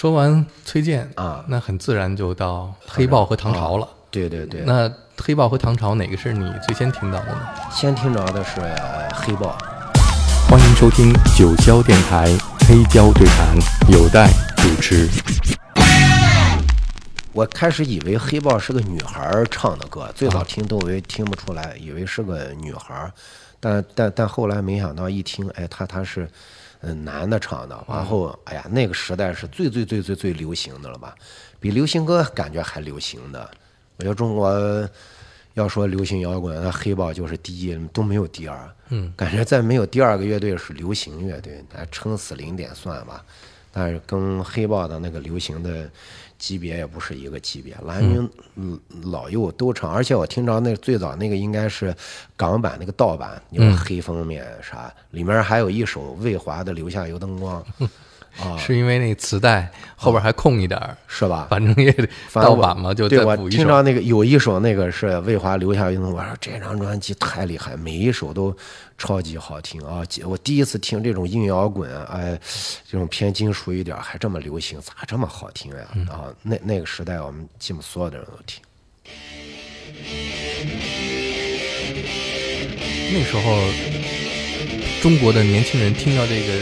说完崔健啊，那很自然就到黑豹和唐朝了。对对对，那黑豹和唐朝哪个是你最先听到的呢？先听着的是黑豹。欢迎收听九霄电台黑胶对谈，有待主持。我开始以为黑豹是个女孩唱的歌，最早听窦唯听不出来，以为是个女孩，但但但后来没想到一听，哎，她她是嗯男的唱的，然后哎呀，那个时代是最最最最最流行的了吧，比流行歌感觉还流行的。我觉得中国要说流行摇滚，那黑豹就是第一，都没有第二。嗯，感觉再没有第二个乐队是流行乐队，那撑死零点算吧。但是跟黑豹的那个流行的级别也不是一个级别，蓝军老幼都唱，而且我听着那最早那个应该是港版那个盗版，有黑封面啥，里面还有一首魏华的《留下油灯光》。啊，是因为那磁带后边还空一点儿，是吧？反正也得盗版嘛，就对我听到那个有一首那个是魏华留下一种，我说这张专辑太厉害，每一首都超级好听啊！我第一次听这种硬摇滚，哎，这种偏金属一点还这么流行，咋这么好听呀？啊，那那个时代我们基本所有的人都听。那时候中国的年轻人听到这个。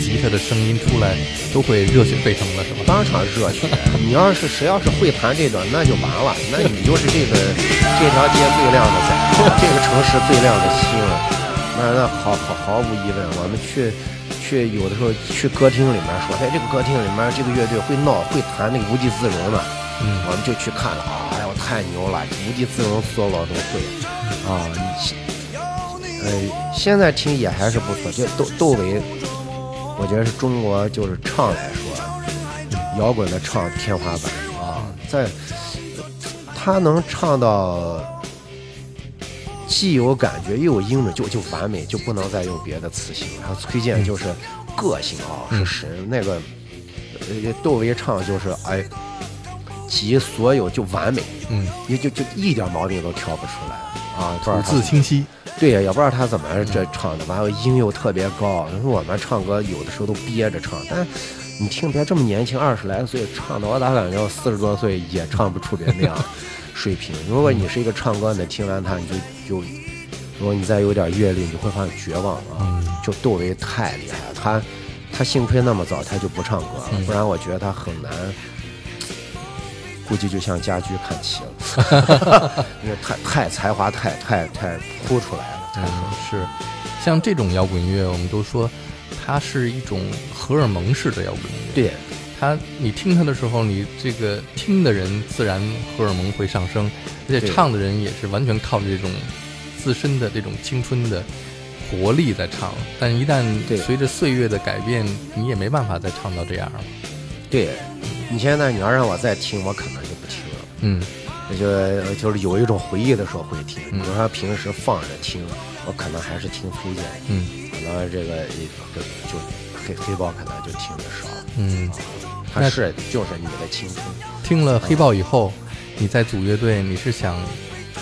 吉他的声音出来，都会热血沸腾了，是吧？当场热血！你要是谁要是会弹这段，那就完了，那你就是这个这条街最亮的仔，这个城市最亮的星。那那毫毫毫无疑问，我们去去有的时候去歌厅里面说，在这个歌厅里面这个乐队会闹会弹那个无地自容的，嗯，我们就去看了啊，哎呦太牛了，无地自容所有都会啊！呃，现在听也还是不错，就窦窦唯。我觉得是中国就是唱来说，摇滚的唱天花板啊，在他能唱到既有感觉又有音准，就就完美，就不能再用别的词形容。然后崔健就是个性啊，是神。那个窦唯唱就是哎，集所有就完美，嗯，也就就一点毛病都挑不出来啊，吐字清晰。对呀，也不知道他怎么这唱的，完了音又特别高。你说我们唱歌有的时候都憋着唱，但你听别这么年轻，二十来岁唱的，我咋感觉四十多岁也唱不出别那样 水平？如果你是一个唱歌的，听完他你就就，如果你再有点阅历，你会发现绝望啊！就窦唯太厉害了，他他幸亏那么早他就不唱歌了，不然我觉得他很难。估计就像家驹看齐了，因 为太太才华太太太突出来了。嗯，是，像这种摇滚乐，我们都说它是一种荷尔蒙式的摇滚乐。对，它你听它的时候，你这个听的人自然荷尔蒙会上升，而且唱的人也是完全靠着这种自身的这种青春的活力在唱。但一旦随着岁月的改变，你也没办法再唱到这样了。对。你现在你要让我再听，我可能就不听了。嗯，就就是有一种回忆的时候会听。比如说平时放着听，我可能还是听崔健。嗯，可能这个就就黑黑豹可能就听的少。嗯，它是就是你的青春。听了黑豹以后，你在组乐队，你是想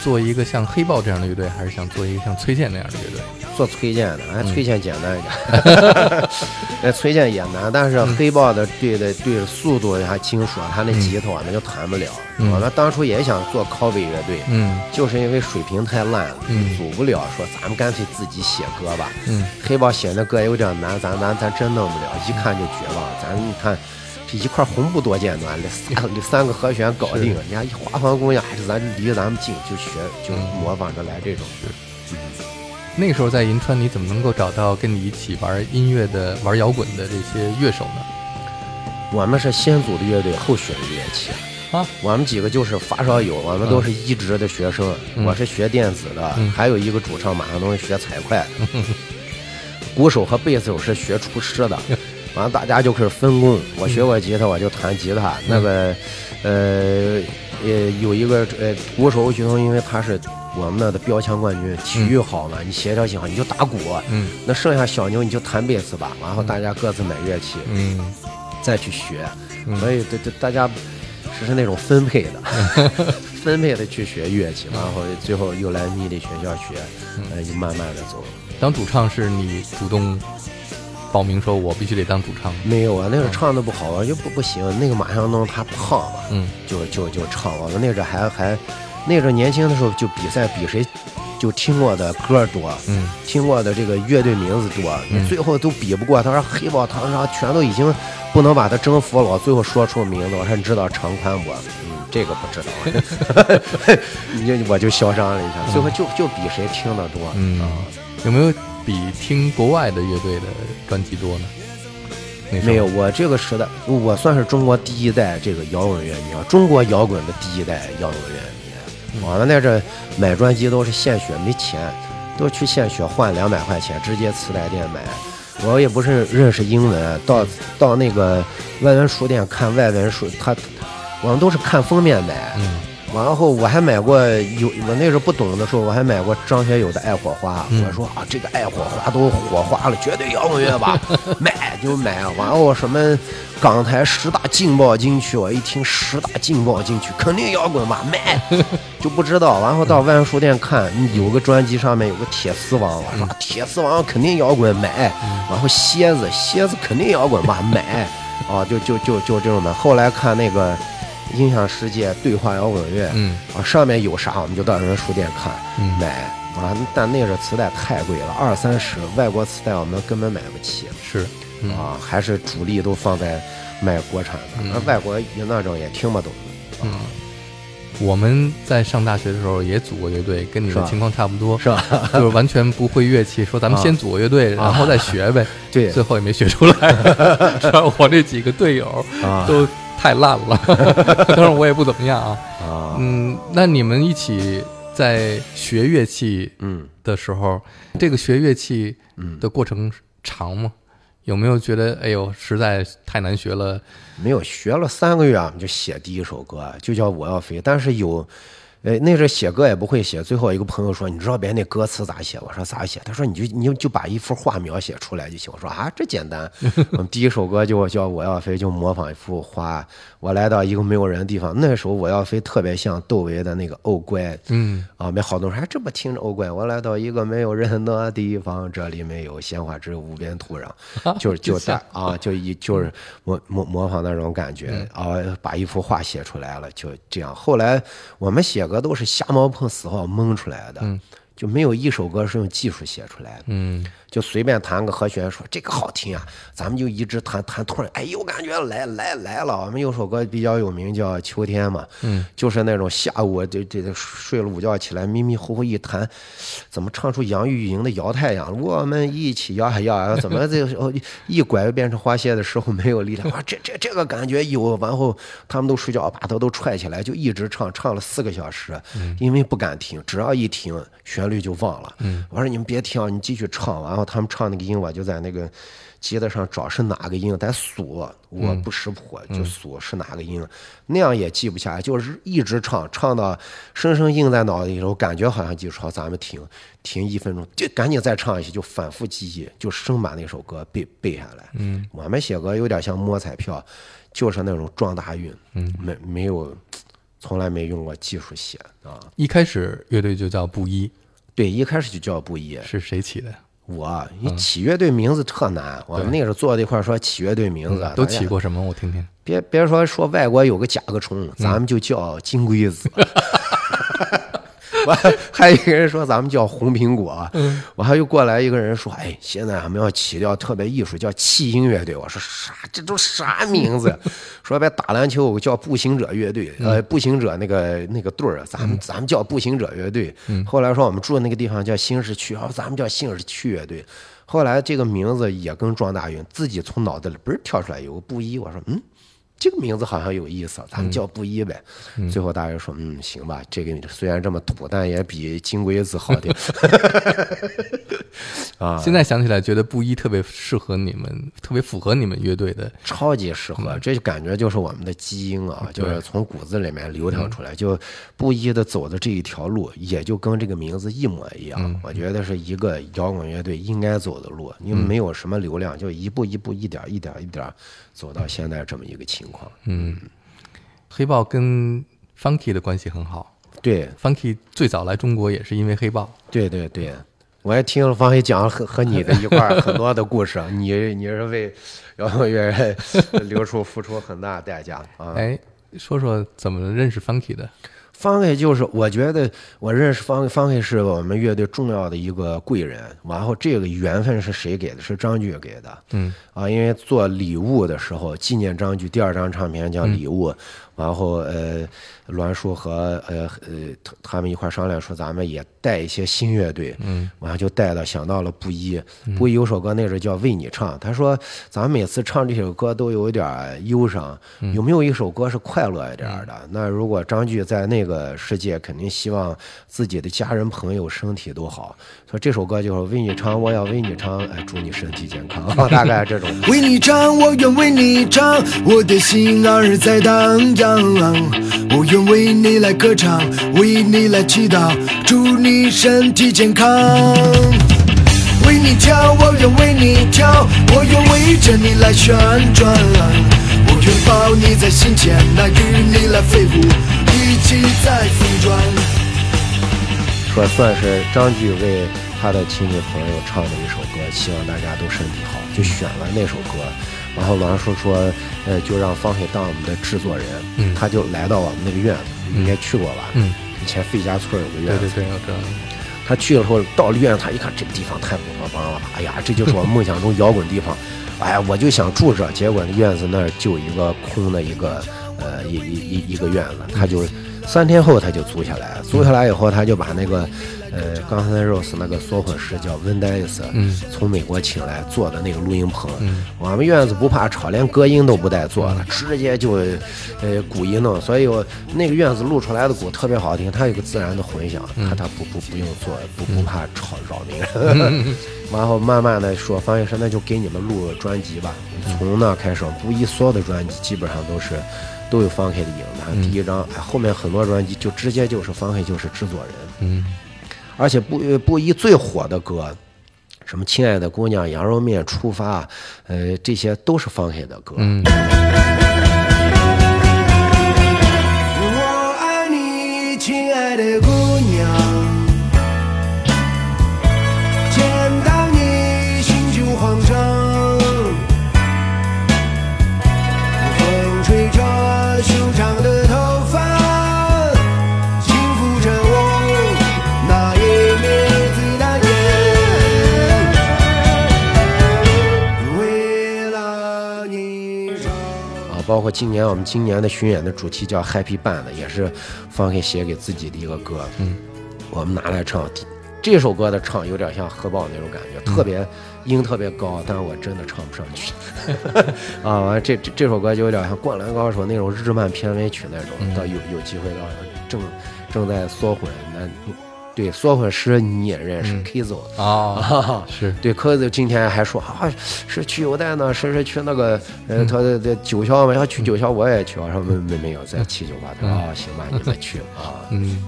做一个像黑豹这样的乐队，还是想做一个像崔健那样的乐队？做崔健的，哎，崔健简单一点，那崔健也难，但是黑豹的对的对速度还金属，他那吉他我们就弹不了。我们当初也想做 cover 乐队，嗯，就是因为水平太烂了，组不了，说咱们干脆自己写歌吧。嗯，黑豹写的歌有点难，咱咱咱真弄不了，一看就绝望。咱你看这一块红布多简单，这三三个和弦搞定，人家一花房姑娘还是咱离咱们近，就学就模仿着来这种。那时候在银川，你怎么能够找到跟你一起玩音乐的、玩摇滚的这些乐手呢？我们是先组的乐队，后学的乐器啊。我们几个就是发烧友，我们都是一职的学生。我是学电子的，还有一个主唱马上都是学财会。鼓手和贝斯手是学厨师的。完了，大家就开始分工。我学过吉他，我就弹吉他。那个，呃，呃，有一个呃鼓手徐东，因为他是。我们那的标枪冠军，体育好嘛？你协调性好，你就打鼓。嗯，那剩下小牛你就弹贝斯吧。然后大家各自买乐器，嗯，再去学。所以，这这大家是是那种分配的，分配的去学乐器。然后最后又来密的学校学，呃，就慢慢的走。当主唱是你主动报名说我必须得当主唱？没有啊，那个唱的不好，就不不行。那个马向东他胖嘛，嗯，就就就唱了。那阵还还，那阵年轻的时候就比赛比谁就听过的歌多，嗯，听过的这个乐队名字多，嗯最后都比不过。他说黑豹唐朝全都已经不能把他征服了，最后说出名字，我说你知道长宽不？嗯，这个不知道。你就我就嚣张了一下，最后就就比谁听的多。嗯啊，有没有比听国外的乐队的专辑多呢？没有，我这个时代，我算是中国第一代这个摇滚乐迷啊，中国摇滚的第一代摇滚乐迷。我们那阵买专辑都是献血，没钱，都去献血换两百块钱，直接磁带店买。我也不是认识英文，到到那个外文书店看外文书，他我们都是看封面买。嗯完后，我还买过有我那时候不懂的时候，我还买过张学友的《爱火花》嗯我说啊，这个爱火花都火花了，绝对摇滚乐吧，买就买。完后什么港台十大劲爆金曲，我一听十大劲爆金曲，肯定摇滚吧，买就不知道。然后到万书店看，有个专辑上面有个铁丝网，我说啊铁丝网肯定摇滚，买。然后蝎子蝎子肯定摇滚吧，买。啊，就就就就这种的。后来看那个。音响世界对话摇滚乐，嗯啊，上面有啥我们就到人书店看、嗯买啊，但那阵磁带太贵了，二三十，外国磁带我们根本买不起是嗯啊，还是主力都放在卖国产的，那、外国那种也听不懂的，嗯，我们在上大学的时候也组过乐队，跟你的情况差不多，是吧？就是完全不会乐器，说咱们啊先组个乐队，然后再学呗。对最后也没学出来，主要我这几个队友啊都太烂了，当然我也不怎么样啊。啊，嗯，那你们一起在学乐器嗯的时候，这个学乐器嗯，的过程长吗？有没有觉得哎呦实在太难学了？没有学了三个月，啊就写第一首歌，就叫《我要飞》，但是有。呃，那阵写歌也不会写，最后一个朋友说：“你知道别人那歌词咋写？”我说：“咋写？”他说：“你就你就就把一幅画描写出来就行。”我说：“啊，这简单。”我们第一首歌就叫《我要飞》，就模仿一幅画。我来到一个没有人的地方，那时候《我要飞》特别像窦唯的那个《哦乖》。嗯啊，没好多人还这么听着哦乖。我来到一个没有人的地方，这里没有鲜花，只有无边土壤，就是 就在啊，就一就是模模模仿那种感觉啊，把一幅画写出来了，就这样。后来我们写歌都是瞎猫碰死耗蒙出来的，就没有一首歌是用技术写出来的。嗯就随便弹个和弦，说这个好听啊，咱们就一直弹弹，突然哎有感觉来来来了。我们有首歌比较有名，叫《秋天》嘛，嗯，就是那种下午这这这睡了午觉起来迷迷糊糊一弹，怎么唱出杨钰莹的《摇太阳》？我们一起摇呀摇呀，怎么这一拐又变成花谢的时候没有力量？哇，这这这个感觉有。然后他们都睡觉，把头都踹起来，就一直唱，唱了四个小时，因为不敢停，只要一停，旋律就忘了。嗯，我说你们别听啊，你继续唱。然后他们唱那个音，我就在那个吉他上找是哪个音，得数，我不识谱就数是哪个音，那样也记不下来，就是一直唱，唱到生生印在脑子里头，感觉好像记住，好，咱们停停一分钟，就赶紧再唱一些，就反复记忆，就生把那首歌背背下来。嗯，我们写歌有点像摸彩票，就是那种撞大运，嗯，没没有，从来没用过技术写啊。一开始乐队就叫布衣，对，一开始就叫布衣。是谁起的？我你起乐队名字特难，我们那时候坐在一块儿说起乐队名字，嗯都起过什么？我听听。别别说说外国有个甲壳虫，咱们就叫金龟子。完，还有一个人说咱们叫红苹果。我还又过来一个人说，哎，现在我们要起调特别艺术，叫气音乐队。我说啥？这都啥名字？说别打篮球叫步行者乐队，呃，步行者那个那个队儿，咱们咱们叫步行者乐队。后来说我们住的那个地方叫新市区，啊，咱们叫新市区乐队。后来这个名字也跟撞大云自己从脑子里嘣儿跳出来有个布衣，我说嗯。这个名字好像有意思，咱们叫布衣呗。最后大家说，嗯，行吧，这个虽然这么土，但也比金龟子好点。啊，现在想起来，觉得布衣特别适合你们，特别符合你们乐队的。超级适合，这就感觉就是我们的基因啊，就是从骨子里面流淌出来，就布衣的走的这一条路，也就跟这个名字一模一样。我觉得是一个摇滚乐队应该走的路，因为没有什么流量，就一步一步、一点一点一点走到现在这么一个情况。嗯，黑豹跟 Funky 的关系很好。对 Funky 最早来中国也是因为黑豹。对对对，我也听了方黑讲和和你的一块很多的故事，你你是为摇滚乐流出付出很大代价啊。哎，说说怎么认识 Funky 的？方 K 就是，我觉得我认识方方 K 是我们乐队重要的一个贵人。然后这个缘分是谁给的？是张炬给的。嗯啊，因为做礼物的时候，纪念张炬第二张唱片叫《礼物》，然后呃，栾叔和呃呃他他们一块商量说，咱们也带一些新乐队。嗯，然后就带了想到了布衣，布衣有首歌那时候叫《为你唱》，他说咱们每次唱这首歌都有点忧伤，有没有一首歌是快乐一点的？那如果张炬在那个世界，肯定希望自己的家人朋友身体都好，所以这首歌就是为你唱，我要为你唱，哎，祝你身体健康，大概这种。为你唱，我愿为你唱，我的心儿在荡漾。我愿为你来歌唱，为你来祈祷，祝你身体健康。为你跳，我愿为你跳，我愿围着你来旋转。我愿抱你在心间，那与你来飞舞，一起在风转。说算是张炬为他的亲戚朋友唱的一首歌，希望大家都身体好，就选了那首歌。然后栾叔说，呃，就让方黑当我们的制作人，嗯他就来到我们那个院子，应该去过吧？嗯，以前费家村有个院子，对对对，我知道。他去了之后到了院子，他一看这个地方太乌托邦了，哎呀，这就是我梦想中摇滚地方，哎呀，我就想住这，结果那院子那儿就一个空的一个呃一一一一个院子，他就三天后他就租下来，租下来以后他就把那个呃刚才 Rose 那个缩混师叫温戴斯，嗯。从美国请来做的那个录音棚，嗯。我们院子不怕吵，连隔音都不带做的，直接就呃鼓一弄，所以我那个院子录出来的鼓特别好听，它有个自然的混响，它它不不不用做，不不怕吵扰民。然后慢慢的说，方医生那就给你们录专辑吧，从那开始，不一所有的专辑基本上都是都有方 K 的影子，第一张，哎，后面很多专辑就直接就是方 K 就是制作人，嗯。而且不不一最火的歌，什么亲爱的姑娘、羊肉面、出发，呃，这些都是方 K 的歌。嗯。我爱你，亲爱的姑包括今年我们今年的巡演的主题叫 Happy Band，也是方 K 写给自己的一个歌。嗯，我们拿来唱。这首歌的唱有点像核爆那种感觉，特别音特别高，但是我真的唱不上去。啊，完这这这首歌就有点像《灌篮高手》那种日漫片尾曲那种。到有有机会到正正在缩混那对缩混师你也认识 Kizo 啊，是。对，，Kzo 今天还说啊，是去犹太呢，是是去那个呃，他的的九霄嘛，要去九霄我也去，我说没没没有在七九八，他说啊，行吧，你们去啊，嗯，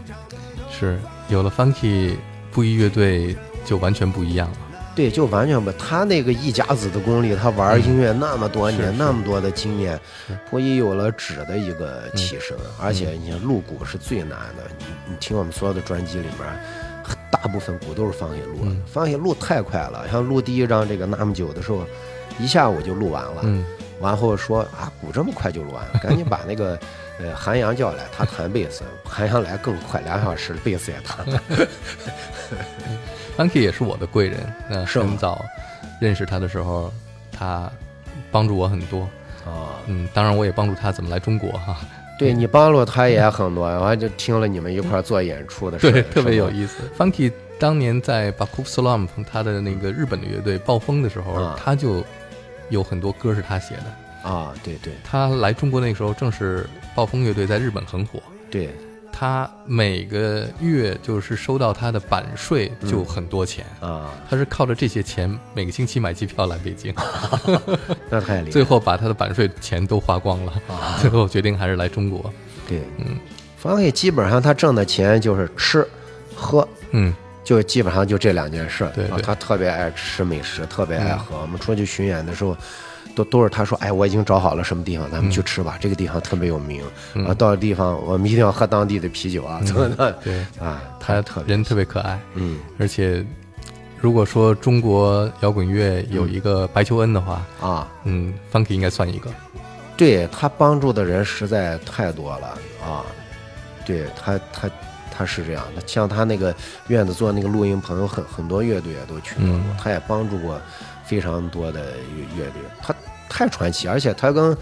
是有了 Funky 布衣乐队就完全不一样了。对，就完全不，他那个一家子的功力，他玩音乐那么多年，那么多的经验，不一有了质的一个提升，而且你看录鼓是最难的，你你听我们所有的专辑里面，大部分鼓都是方野录的，方野录太快了，像录第一张这个那么久的时候，一下午就录完了，嗯完后说啊，鼓这么快就录完了，赶紧把那个呃韩阳叫来，他弹贝斯，韩阳来更快，两小时贝斯也弹了。Funky 也是我的贵人。那很早认识他的时候，他帮助我很多。啊，嗯，当然我也帮助他怎么来中国哈。对你帮助他也很多，完就听了你们一块做演出的事儿，对，特别有。意思。Funky 当年在 Baku Slump 他的那个日本的乐队暴风的时候，啊他就有很多歌是他写的。啊，对对他来中国那个时候，正是暴风乐队在日本很火。对，他每个月就是收到他的版税就很多钱，啊，他是靠着这些钱每个星期买机票来北京，那太厉害。最后把他的版税钱都花光了，最后决定还是来中国。对，嗯，方黑基本上他挣的钱就是吃喝，嗯就基本上就这两件事儿。对他特别爱吃美食，特别爱喝。我们出去巡演的时候。都都是他说，哎，我已经找好了什么地方，咱们去吃吧。这个地方特别有名，啊，到了地方我们一定要喝当地的啤酒啊，怎么的？对啊，他特别人特别可爱，嗯而且如果说中国摇滚乐有一个白求恩的话，啊，嗯，Funky 应该算一个。对他帮助的人实在太多了啊！对他，他他是这样的，像他那个院子做那个录音棚，很很多乐队也都去过，嗯他也帮助过非常多的乐乐队，他太传奇，而且他跟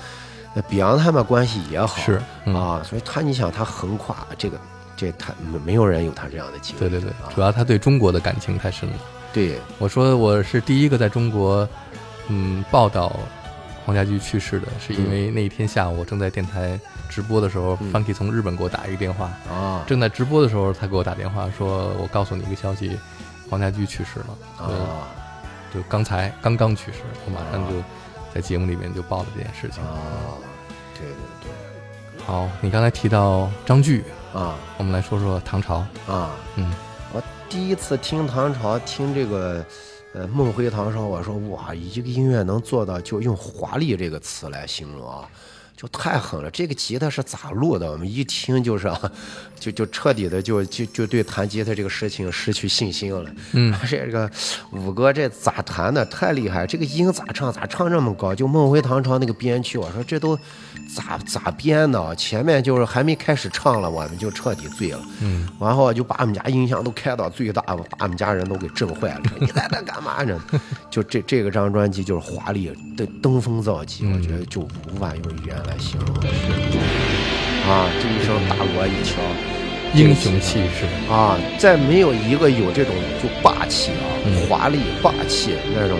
呃 Beyond 他们关系也好，是嗯。啊，所以他你想他横跨这个，这他没没有人有他这样的机会，对对对，啊。主要他对中国的感情太深了。对。我说我是第一个在中国，嗯，报道黄家驹去世的，是因为那一天下午我正在电台直播的时候、嗯。F u n k y 从日本给我打一个电话，啊。正在直播的时候他给我打电话说，我告诉你一个消息，黄家驹去世了，呃啊就刚才刚刚去世，我马上就在节目里面就报了这件事情。啊，对对对好，你刚才提到张炬，啊我们来说说唐朝。啊。嗯，我第一次听唐朝，听这个，呃，梦回唐朝，我说哇，一个音乐能做到就用华丽这个词来形容啊，就太狠了。这个吉他是咋录的？我们一听就是啊，就就彻底的就就就对弹吉他这个事情失去信心了。嗯，这个五哥这咋弹的？太厉害！这个音咋唱？咋唱这么高？就梦回唐朝那个编曲，我说这都咋咋编的？前面就是还没开始唱了，我们就彻底醉了。嗯，然后就把我们家音响都开到最大，把我们家人都给震坏了。你在这干嘛呢？就这这个张专辑就是华丽的登峰造极，我觉得就无法用语言来形容。啊，这一声大锣一敲，英雄气势。啊，再没有一个有这种就霸气啊，嗯华丽霸气那种，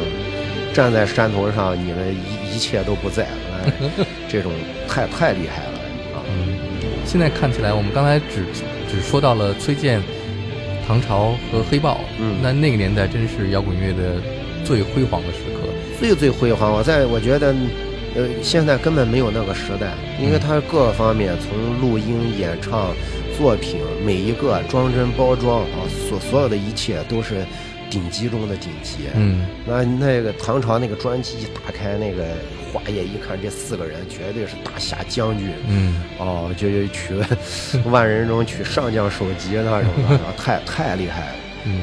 站在山头上，你们一一切都不在，了 这种太太厉害了啊！嗯，现在看起来，我们刚才只只说到了崔健、唐朝和黑豹，嗯那那个年代真是摇滚乐的最辉煌的时刻。最最辉煌，我在我觉得，呃，现在根本没有那个时代，因为它各个方面，从录音、演唱、作品，每一个装帧包装啊，所所有的一切都是顶级中的顶级。嗯，那那个唐朝那个专辑一打开，那个花页一看，这四个人绝对是大侠将军。嗯，哦，就就取 万人中取上将首级那种的，太太厉害了。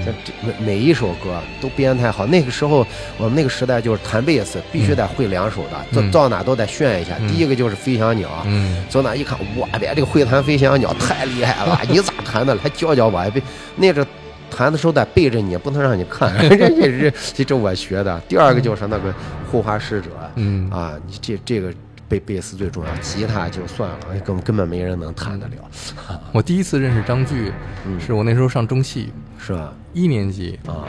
这每每一首歌都编太好。那个时候我们那个时代就是弹贝斯必须得会两首的，到、嗯到哪都得炫一下。嗯第一个就是飞翔鸟，嗯，走哪一看，哇，别这个会弹飞翔鸟太厉害了，你咋弹的？来教教我，别那个弹的时候得背着你，不能让你看。这这这这这我学的。第二个就是那个护花使者，嗯啊，你这这个贝贝斯最重要，吉他就算了，根根本没人能弹得了，我第一次认识张炬，嗯是我那时候上中戏是吧？一年级，啊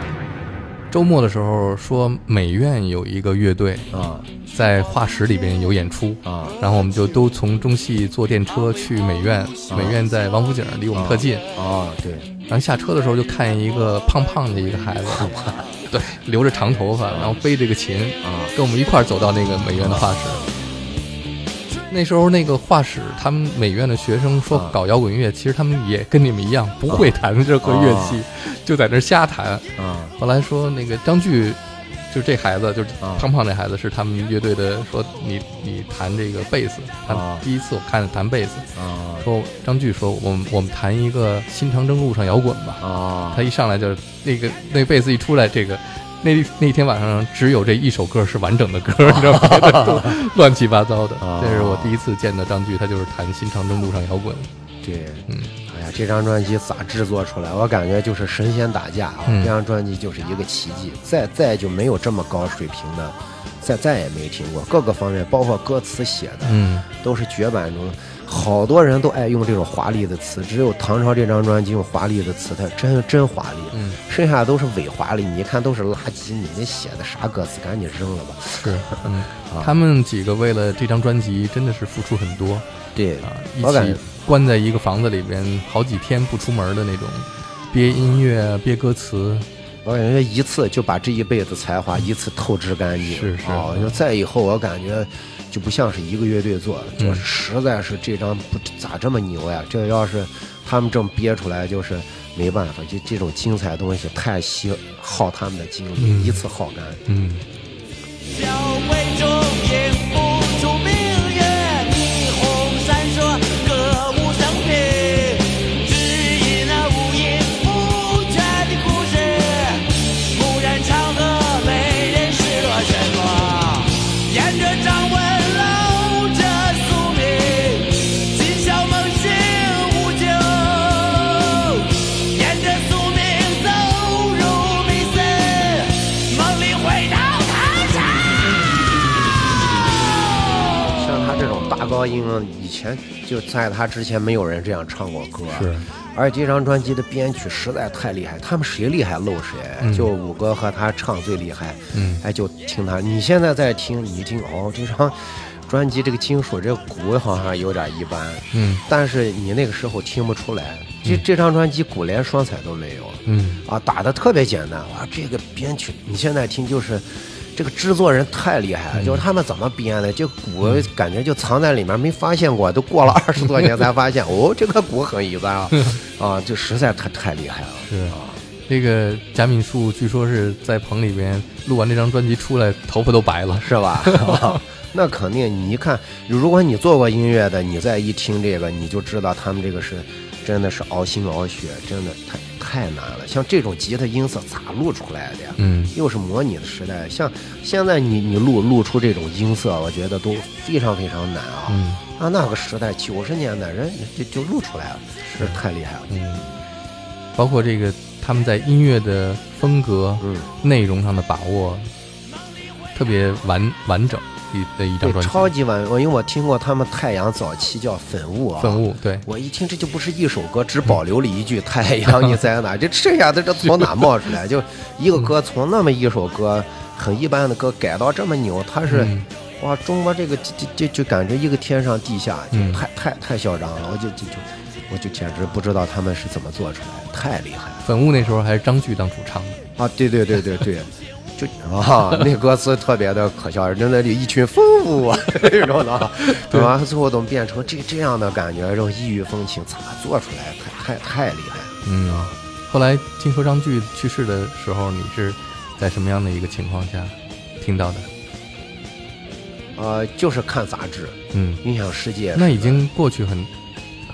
周末的时候说美院有一个乐队啊在画室里边有演出，啊然后我们就都从中戏坐电车去美院，美院在王府井，离我们特近。啊，对。然后下车的时候就看见一个胖胖的一个孩子，对，留着长头发，然后背着个琴啊跟我们一块儿走到那个美院的画室。那时候那个画室，他们美院的学生说啊搞摇滚乐，其实他们也跟你们一样，不会弹这个乐器，就在那瞎弹。啊后来说那个张炬，就这孩子，就是啊胖胖这孩子，是他们乐队的，说你你弹这个贝斯，他啊第一次我看弹贝斯，啊说张炬说我们我们弹一个新长征路上摇滚吧。啊他一上来就那个那贝斯一出来，这个那那天晚上只有这一首歌是完整的歌，你知道吗？乱七八糟的。哦这是我第一次见到张炬，他就是弹新长征路上摇滚。对，嗯，哎呀，这张专辑咋制作出来？我感觉就是神仙打架啊！嗯这张专辑就是一个奇迹，再再就没有这么高水平的，再再也没听过。各个方面，包括歌词写的，嗯都是绝版中。好多人都爱用这种华丽的词，只有唐朝这张专辑用华丽的词，它真真华丽。嗯，剩下的都是伪华丽，你一看都是垃圾，你那写的啥歌词，赶紧扔了吧。是，嗯，啊他们几个为了这张专辑真的是付出很多对啊，感觉起关在一个房子里边好几天不出门的那种，憋音乐、憋歌词。我感觉一次就把这一辈子才华一次透支干净。是是啊，就再以后我感觉就不像是一个乐队做的，就嗯实在是这张不咋这么牛呀？这要是他们正憋出来，就是没办法，就这种精彩的东西太稀耗他们的精力，嗯一次耗干。嗯，小高音，以前就在他之前没有人这样唱过歌。是，而且这张专辑的编曲实在太厉害，他们谁厉害露谁，就五哥和他唱最厉害。嗯哎，就听他，你现在在听，你一听哦，这张专辑这个金属这个鼓好像有点一般，嗯但是你那个时候听不出来，这这张专辑鼓连双踩都没有。嗯啊，打的特别简单哇！这个编曲你现在听就是，这个制作人太厉害了，就是他们怎么编的，这鼓感觉就藏在里面没发现过，都过了 二十多年才发现，哦，这个鼓很一般啊，啊，就实在太太厉害了。是啊，那个贾敏树据说是在棚里边录完这张专辑出来，头发都白了。是吧？啊 那肯定，你一看，如果你做过音乐的，你再一听这个，你就知道他们这个是真的是熬心熬血，真的太太难了。像这种吉他音色咋录出来的呀？嗯又是模拟的时代，像现在你你录录出这种音色，我觉得都非常非常难啊。嗯啊，那个时代九十年代人就就录出来了，是太厉害了。嗯，包括这个他们在音乐的风格、嗯，内容上的把握，特别完完整一的一张，专辑。超级完，我因为我听过他们太阳早期叫粉雾啊，粉雾，对，我一听这就不是一首歌，只保留了一句“太阳你在哪”，这剩下的这从哪冒出来？就一个歌从那么一首歌很一般的歌改到这么牛，他是、嗯哇，中国这个就就就就感觉一个天上地下，就嗯太、太太嚣张了，我就就就我就简直不知道他们是怎么做出来的，太厉害了粉雾那时候还是张炬当主唱的。啊！对对对对对。就啊，那歌词特别的可笑，真的有一群疯物啊，这种的啊，对吧？最后怎么变成这这样的感觉，这种异域风情，咋做出来？太太太厉害了。嗯，后来听说张炬去世的时候，你是在什么样的一个情况下听到的？呃，就是看杂志，嗯，影响世界。那已经过去很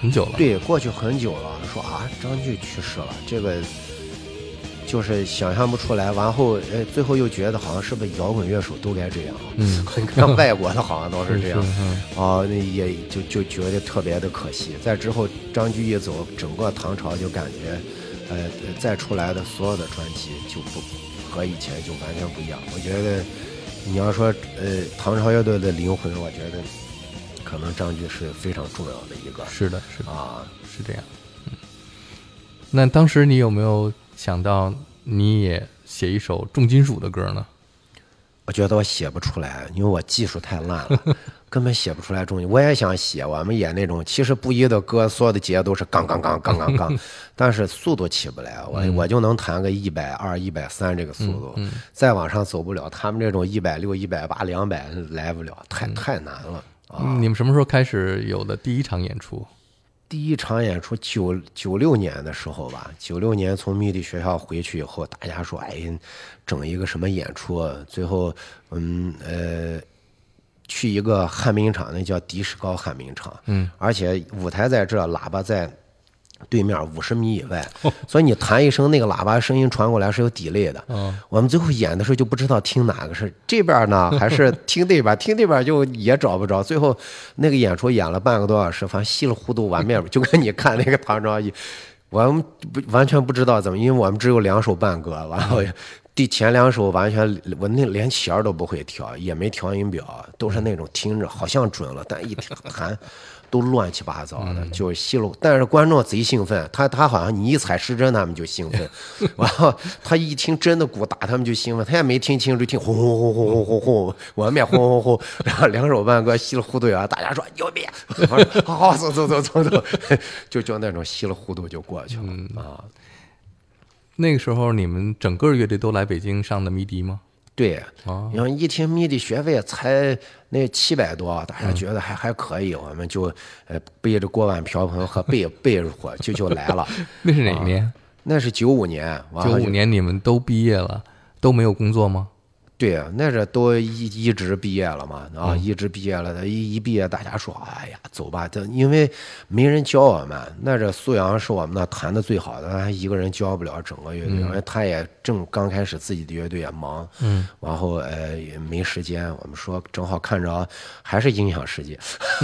很久了。，对，过去很久了。说啊，张炬去世了，这个就是想象不出来。完后，呃，最后又觉得好像是不是摇滚乐手都该这样？嗯，你看外国的好像都是这样。嗯哦，那也就就觉得特别的可惜。在之后，张炬一走，整个唐朝就感觉，呃，呃再出来的所有的专辑就不和以前就完全不一样。我觉得，你要说呃唐朝乐队的灵魂，我觉得可能张炬是非常重要的一个是的，是的，啊。是这样。嗯，那当时你有没有想到你也写一首重金属的歌呢？我觉得我写不出来，因为我技术太烂了，根本写不出来重音。我也想写，我们演那种，其实布衣的歌所有的节都是杠杠杠杠杠杠，但是速度起不来，我我就能弹个一百二、一百三这个速度，再往上走不了。他们这种一百六、一百八、两百来不了，太太难了啊！你们什么时候开始有的第一场演出？第一场演出九九六年的时候吧，九六年从密地学校回去以后，大家说，哎，整一个什么演出？最后，嗯呃，去一个旱冰场，那叫迪士高旱冰场，嗯，而且舞台在这，喇叭在对面五十米以外，所以你弹一声，那个喇叭声音传过来是有 delay 的。嗯我们最后演的时候就不知道听哪个是这边呢，还是 听那边？听那边就也找不着。最后那个演出演了半个多小时，反正稀里糊涂完面，就跟你看那个唐装一，我们不完全不知道怎么，因为我们只有两首半歌，完后第前两首完全我那连弦都不会调，也没调音表，都是那种听着好像准了，但一弹。都乱七八糟的，就是稀了。但是观众贼兴奋，他他好像你一踩失真，他们就兴奋，然后他一听真的鼓打，他们就兴奋。他也没听清就，听轰轰轰轰轰轰轰，我们也轰轰轰，然后两手半歌稀里糊涂啊，大家说牛逼，好好走走走走走，就就那种稀里糊涂就过去了啊。那个时候你们整个乐队都来北京上的迷笛吗？对，哦你看一听米的学费才那七百多，大家觉得还还可以，我们就呃背着锅碗瓢盆和被被褥就就来了。那是哪一年？那是九五年，九五年你们都毕业了，都没有工作吗？对，那是都一一直毕业了嘛，啊，一直毕业了，一一毕业，大家说，哎呀，走吧，这因为没人教我们，那这苏阳是我们那弹的最好的，他一个人教不了整个乐队，因为他也正刚开始自己的乐队也忙，嗯，然后呃也没时间，我们说正好看着还是音响世界，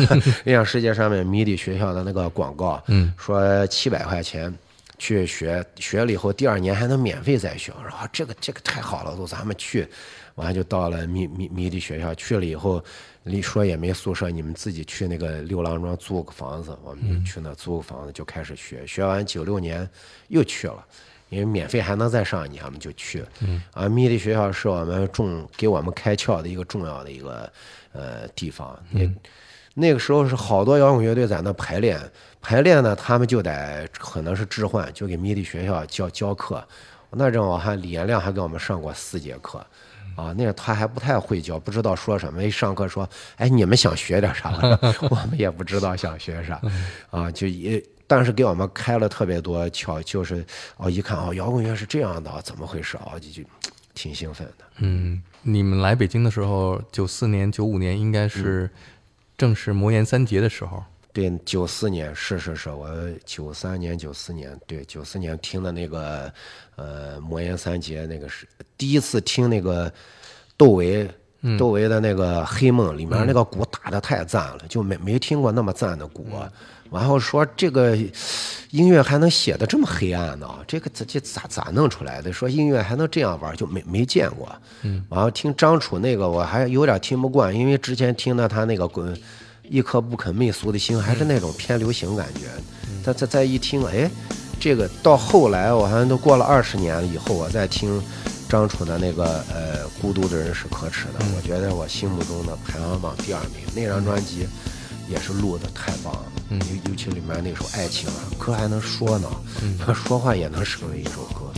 音响世界上面迷笛学校的那个广告，嗯，说七百块钱。去学学了以后，第二年还能免费再学。我说啊，这个这个太好了，都咱们去，完就到了迷迷迷笛学校去了以后，你说也没宿舍，你们自己去那个六郎庄租个房子，我们就去那租个房子就开始学，学完九六年又去了。因为免费还能再上一年，我们就去。嗯，啊，迷笛学校是我们重给我们开窍的一个重要的一个呃地方。嗯，那个时候是好多摇滚乐队在那排练，排练呢，他们就得可能是置换，就给迷笛学校教教课。那阵我还李延亮还给我们上过四节课，啊，那他还不太会教，不知道说什么。一上课说，哎，你们想学点啥？我们也不知道想学啥，啊，就也。但是给我们开了特别多窍，就是哦，一看哦，摇滚乐是这样的，怎么回事啊？就就挺兴奋的。嗯，你们来北京的时候，九四年、九五年应该是正是魔岩三杰的时候。对，九四年是是是，我九三年、九四年，对，九四年听的那个呃魔岩三杰那个是第一次听那个窦唯，窦唯的那个《黑梦》里面那个鼓打的太赞了，就没没听过那么赞的鼓。然后说这个音乐还能写的这么黑暗呢？这个这这咋咋弄出来的？说音乐还能这样玩，就没没见过。嗯。然后听张楚那个，我还有点听不惯，因为之前听的他那个《滚一颗不肯媚俗的心》，还是那种偏流行感觉。再再再一听，哎，这个到后来，我好像都过了二十年以后，我再听张楚的那个呃《孤独的人是可耻的》，我觉得我心目中的排行榜第二名。那张专辑。也是录的太棒了，尤尤其里面那首《爱情》啊，歌还能说呢，说话也能成为一首歌。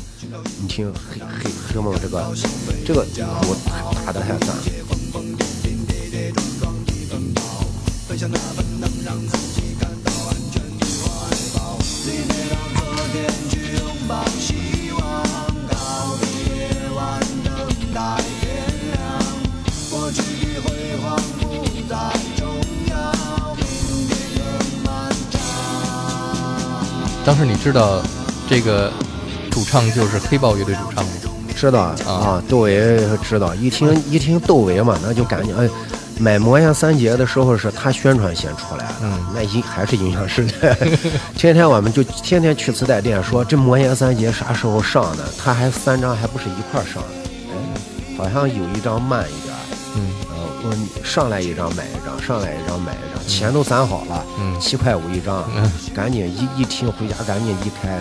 你听黑黑黑梦这个这个鼓打的太赞了。当时你知道这个主唱就是黑豹乐队主唱吗？知道啊，窦唯知道。一听一听窦唯嘛，那就感觉哎，买魔岩三杰的时候是他宣传先出来的，那影还是影响时代。天天我们就天天去磁带店说这魔岩三杰啥时候上的？他还三张还不是一块上的，哎，好像有一张慢一点。我上来一张买一张，上来一张买一张，钱都攒好了，七块五一张，赶紧一一听回家赶紧一开。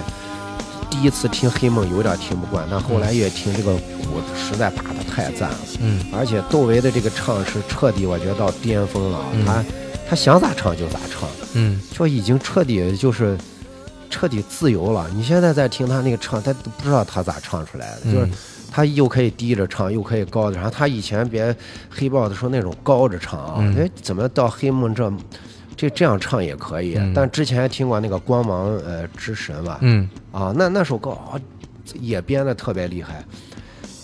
第一次听黑梦有点听不惯，但后来越听这个鼓实在打的太赞了。嗯，而且窦唯的这个唱是彻底，我觉得到巅峰了。他他想咋唱就咋唱，嗯，就已经彻底就是彻底自由了。你现在再听他那个唱，他都不知道他咋唱出来的，就是。他又可以低着唱，又可以高着唱。他以前别黑豹的时候那种高着唱啊，哎，怎么到黑梦这这这样唱也可以？但之前听过那个光芒呃之神吧，嗯，啊，那那首歌啊也编的特别厉害。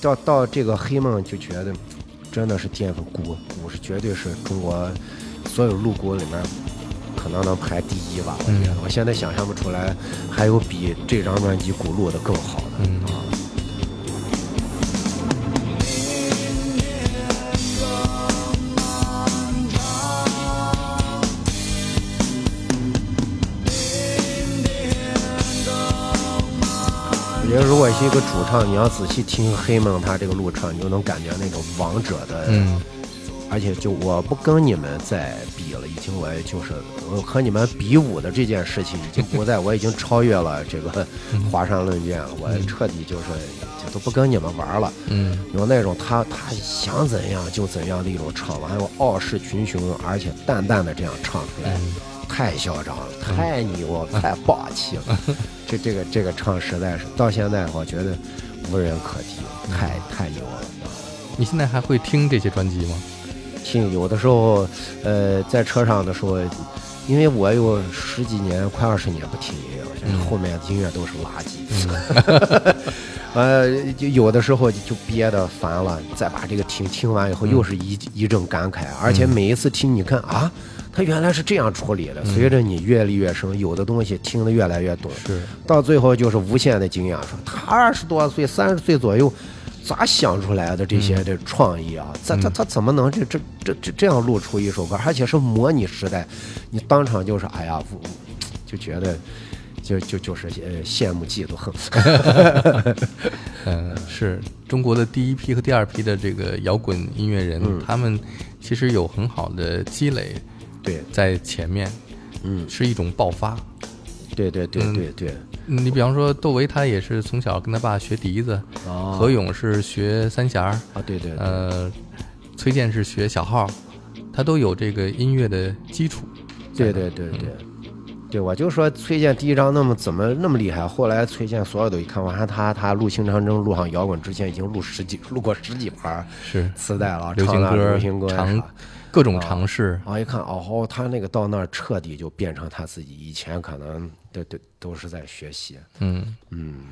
到到这个黑梦就觉得真的是巅峰，鼓鼓是绝对是中国所有录鼓里面可能能排第一吧。我觉得我现在想象不出来还有比这张专辑鼓录的更好的啊。觉得如果是一个主唱，你要仔细听黑梦他这个录唱，你就能感觉那种王者的，嗯，而且就我不跟你们再比了，已经我就是我和你们比武的这件事情已经不在，我已经超越了这个华山论剑了，我彻底就是就都不跟你们玩了，嗯，有那种他他想怎样就怎样的一种唱，完了傲视群雄，而且淡淡的这样唱出来。太嚣张了，太牛，太霸气了！这这个这个唱实在是到现在我觉得无人可敌，太太牛了。你现在还会听这些专辑吗？听，有的时候，呃，在车上的时候，因为我有十几年，快二十年不听音乐了，后面音乐都是垃圾。呃，就有的时候就憋得烦了，再把这个听听完以后，又是一一阵感慨，而且每一次听，你看啊。他原来是这样处理的。随着你阅历越深，有的东西听得越来越懂，是到最后就是无限的惊讶。说他二十多岁、三十岁左右，咋想出来的这些这创意啊？他他他怎么能这这这这这样录出一首歌？而且是模拟时代，你当场就是哎呀，就觉得就就就是呃羡慕嫉妒恨。嗯，是中国的第一批和第二批的这个摇滚音乐人，他们。其实有很好的积累对，在前面，嗯，是一种爆发。对对对嗯。对对，你比方说窦唯，他也是从小跟他爸学笛子，哦。何勇是学三弦儿，啊，对对对，呃，崔健是学小号，他都有这个音乐的基础。对对对对，对，我就说崔健第一张那么怎么那么厉害？后来崔健所有的一看，我看他他录《新长征》录上摇滚之前已经录十几录过十几盘是。磁带了，流行歌流行歌各种尝试，然后一看哦，他那个到那儿彻底就变成他自己，以前可能都都都是在学习，嗯，嗯，